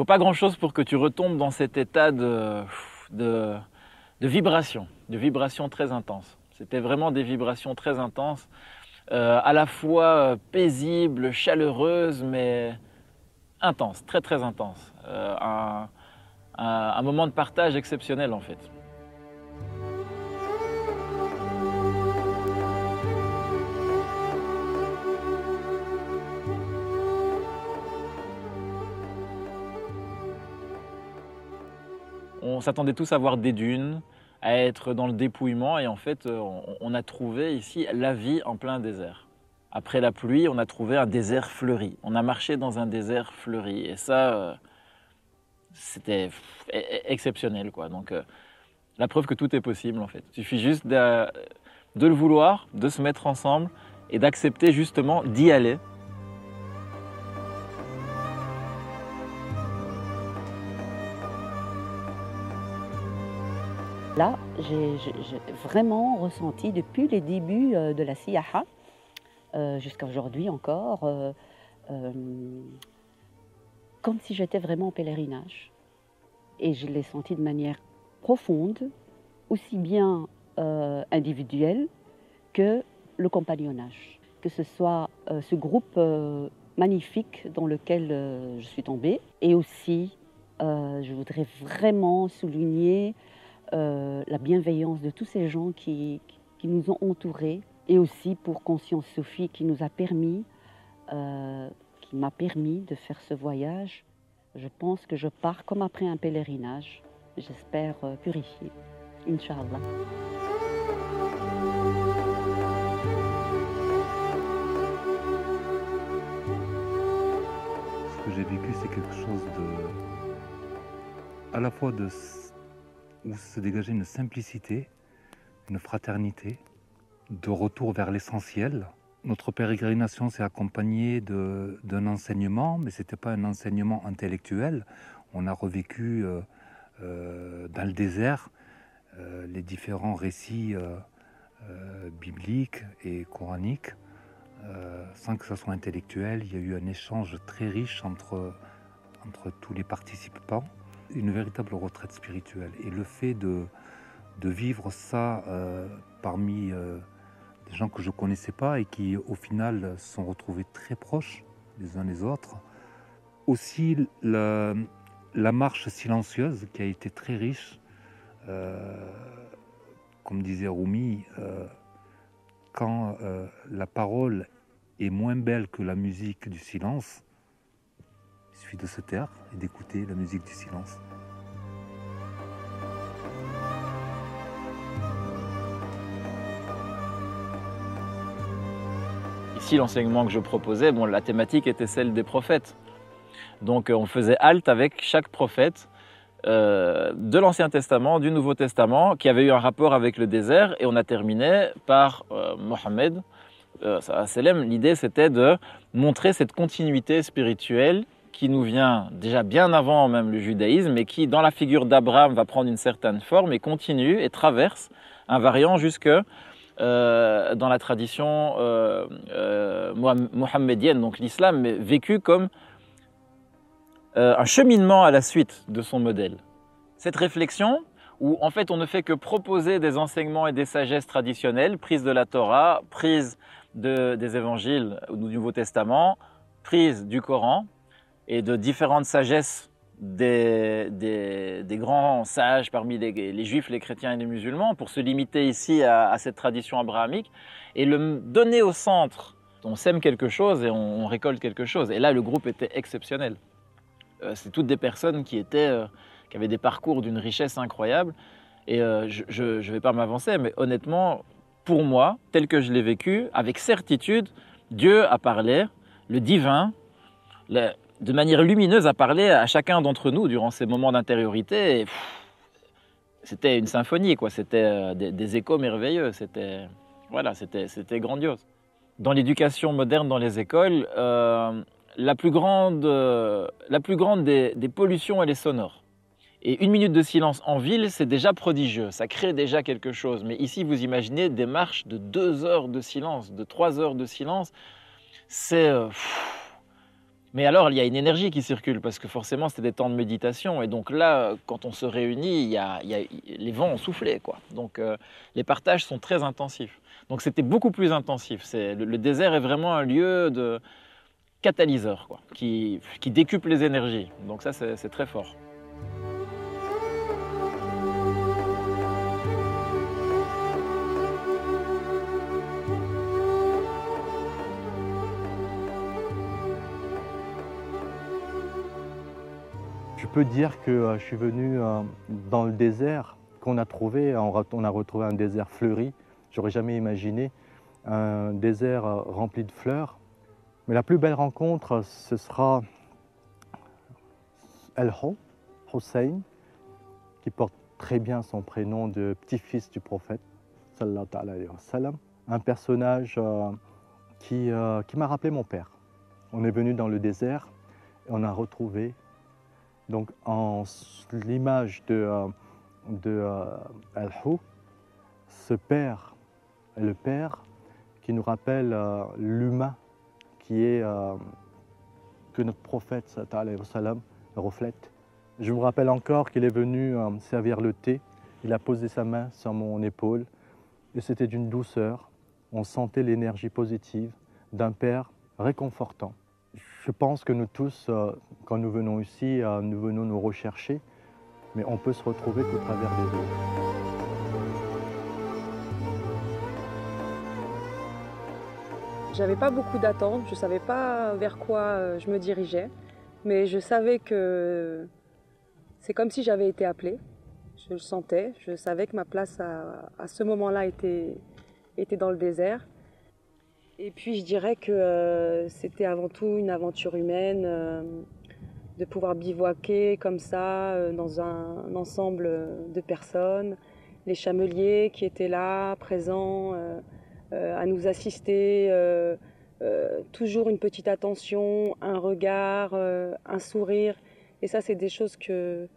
faut pas grand-chose pour que tu retombes dans cet état de, de, vibration, de vibration très intense. C'était vraiment des vibrations très intenses, euh, à la fois euh, paisibles, chaleureuses, mais intenses, très très intenses. Euh, un moment de partage exceptionnel en fait. On s'attendait tous à voir des dunes, à être dans le dépouillement, et en fait, euh, on, a trouvé ici la vie en plein désert. Après la pluie, on a trouvé un désert fleuri. On a marché dans un désert fleuri, et ça, euh, c'était e- e- exceptionnel, quoi. Donc, euh, la preuve que tout est possible, en fait. Il suffit juste de le vouloir, de se mettre ensemble et d'accepter justement d'y aller. Là, j'ai vraiment ressenti depuis les débuts euh, de la siyaha, euh, jusqu'à aujourd'hui encore, euh, euh, comme si j'étais vraiment en pèlerinage. Et je l'ai senti de manière profonde, aussi bien individuelle que le compagnonnage. Que ce soit ce groupe magnifique dans lequel je suis tombée, et aussi, je voudrais vraiment souligner euh, la bienveillance de tous ces gens qui, qui nous ont entourés et aussi pour Conscience Sophie qui nous a permis, euh, qui m'a permis de faire ce voyage. Je pense que je pars comme après un pèlerinage, j'espère euh, purifié, Inch'Allah. Ce que j'ai vécu, c'est quelque chose de. à la fois de. Où se dégageait une simplicité, une fraternité, de retour vers l'essentiel. Notre pérégrination s'est accompagnée d'un enseignement, mais ce n'était pas un enseignement intellectuel. On a revécu euh, euh, dans le désert euh, les différents récits bibliques et coraniques. Sans que ce soit intellectuel, il y a eu un échange très riche entre tous les participants, une véritable retraite spirituelle. Et le fait de, de vivre ça euh, parmi euh, des gens que je ne connaissais pas et qui au final sont retrouvés très proches les uns les autres, aussi la, marche silencieuse qui a été très riche, euh, comme disait Rumi, quand la parole est moins belle que la musique du silence, il suffit de se taire et d'écouter la musique du silence. Ici, l'enseignement que je proposais, bon, la thématique était celle des prophètes. Donc, euh, on faisait halte avec chaque prophète euh, de l'Ancien Testament, du Nouveau Testament, qui avait eu un rapport avec le désert, et on a terminé par euh, Mohammed. Euh. L'idée, c'était de montrer cette continuité spirituelle qui nous vient déjà bien avant même le judaïsme, et qui, dans la figure d'Abraham, va prendre une certaine forme et continue et traverse, invariant jusque euh, dans la tradition euh, euh, donc l'islam, mais vécu comme euh, un cheminement à la suite de son modèle. Cette réflexion, où en fait on ne fait que proposer des enseignements et des sagesses traditionnelles, prises de la Torah, prises de- des évangiles ou du Nouveau Testament, prises du Coran et de différentes sagesses des, des- grands sages parmi les, juifs, les chrétiens et les musulmans, pour se limiter ici à, cette tradition abrahamique et le donner au centre. On sème quelque chose et on, on récolte quelque chose. Et là, le groupe était exceptionnel. Euh, c'est toutes des personnes qui étaient, euh, qui avaient des parcours d'une richesse incroyable. Et euh, je ne vais pas m'avancer, mais honnêtement, pour moi, tel que je l'ai vécu, avec certitude, Dieu a parlé, le divin, le- de manière lumineuse, a parlé à chacun d'entre nous durant ces moments d'intériorité. C'était une symphonie, quoi. C'était euh, des, échos merveilleux. C'était voilà, c'était grandiose. Dans l'éducation moderne, dans les écoles, euh, la plus grande, euh, la plus grande des, pollutions, elle est sonore. Et une minute de silence en ville, c'est déjà prodigieux, ça crée déjà quelque chose. Mais ici, vous imaginez des marches de deux heures de silence, de trois heures de silence, c'est... Mais alors, il y a une énergie qui circule parce que forcément, c'était des temps de méditation. Et donc là, quand on se réunit, il y a, les vents ont soufflé. Quoi. Donc euh, les partages sont très intensifs. Donc c'était beaucoup plus intensif. Le, le, désert est vraiment un lieu de catalyseur quoi, qui, qui décuple les énergies. Donc ça, c'est très fort. Peux dire que euh, je suis venu euh, dans le désert qu'on a trouvé. On a retrouvé un désert fleuri. J'aurais jamais imaginé un désert euh, rempli de fleurs. Mais la plus belle rencontre, ce sera El Hussein, qui porte très bien son prénom de petit-fils du prophète, un personnage qui, qui m'a rappelé mon père. On est venu dans le désert et on a retrouvé donc en l'image de, euh, euh, Al-Hou, ce père le père qui nous rappelle euh, l'humain qui est que notre prophète sallam, reflète. Je me rappelle encore qu'il est venu servir le thé. Il a posé sa main sur mon épaule et c'était d'une douceur. On sentait l'énergie positive d'un père réconfortant. Je pense que nous tous, euh, quand nous venons ici, euh, nous venons nous rechercher, mais on peut se retrouver qu'au travers des autres. J'avais pas beaucoup d'attentes, je savais pas vers quoi euh, je me dirigeais, mais je savais que c'est comme si j'avais été appelée. Je le sentais, je savais que ma place à, ce moment-là était dans le désert. Et puis je dirais que euh, c'était avant tout une aventure humaine, euh, de pouvoir bivouaquer comme ça euh, dans un, ensemble de personnes, les chameliers qui étaient là, présents, à nous assister, toujours une petite attention, un regard, un sourire. Et ça, c'est des choses que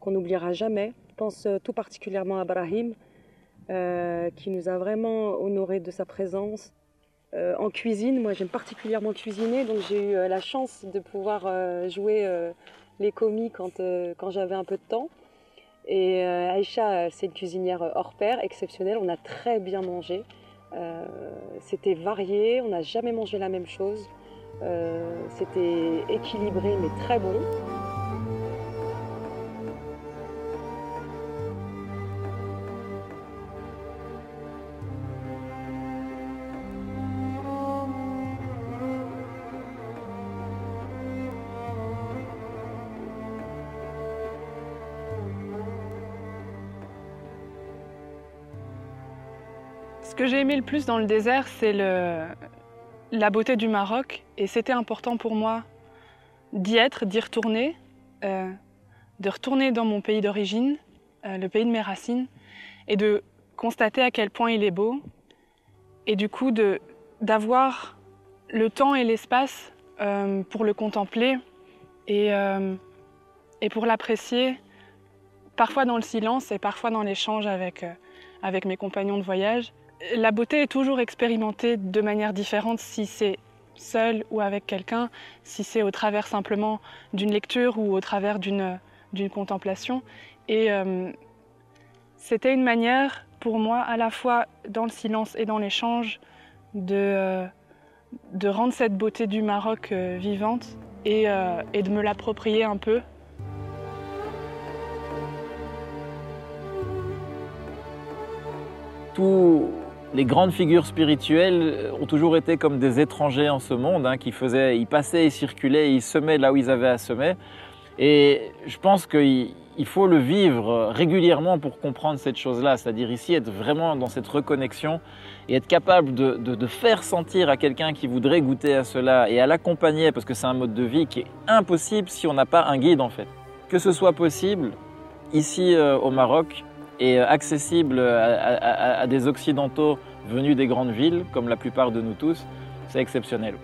qu'on n'oubliera jamais. Je pense tout particulièrement à Brahim, qui nous a vraiment honorés de sa présence. Euh, en cuisine, moi j'aime particulièrement cuisiner, donc j'ai eu euh, la chance de pouvoir euh, jouer les commis quand, j'avais un peu de temps. Et Aïcha, c'est une cuisinière hors pair, exceptionnelle. On a très bien mangé. C'était varié, on n'a jamais mangé la même chose. C'était équilibré mais très bon. Ce que j'ai aimé le plus dans le désert, c'est la beauté du Maroc. Et c'était important pour moi d'y être, d'y retourner, euh, de retourner dans mon pays d'origine, euh, le pays de mes racines, et de constater à quel point il est beau. Et du coup, d'avoir le temps et l'espace euh, pour le contempler et, et pour l'apprécier, parfois dans le silence et parfois dans l'échange avec, avec mes compagnons de voyage la beauté est toujours expérimentée de manière différente si c'est seul ou avec quelqu'un, si c'est au travers simplement d'une lecture ou au travers d'une contemplation. Et euh, c'était une manière pour moi, à la fois dans le silence et dans l'échange, de, euh, rendre cette beauté du Maroc euh, vivante et, de me l'approprier un peu les grandes figures spirituelles ont toujours été comme des étrangers en ce monde, hein, qui faisaient, ils passaient, ils circulaient, ils semaient là où ils avaient à semer. Et je pense qu'il faut le vivre régulièrement pour comprendre cette chose-là, c'est-à-dire ici être vraiment dans cette reconnexion et être capable de, de faire sentir à quelqu'un qui voudrait goûter à cela et à l'accompagner, parce que c'est un mode de vie qui est impossible si on n'a pas un guide en fait. Que ce soit possible, ici euh, au Maroc, et accessible à, des Occidentaux venus des grandes villes, comme la plupart de nous tous, c'est exceptionnel.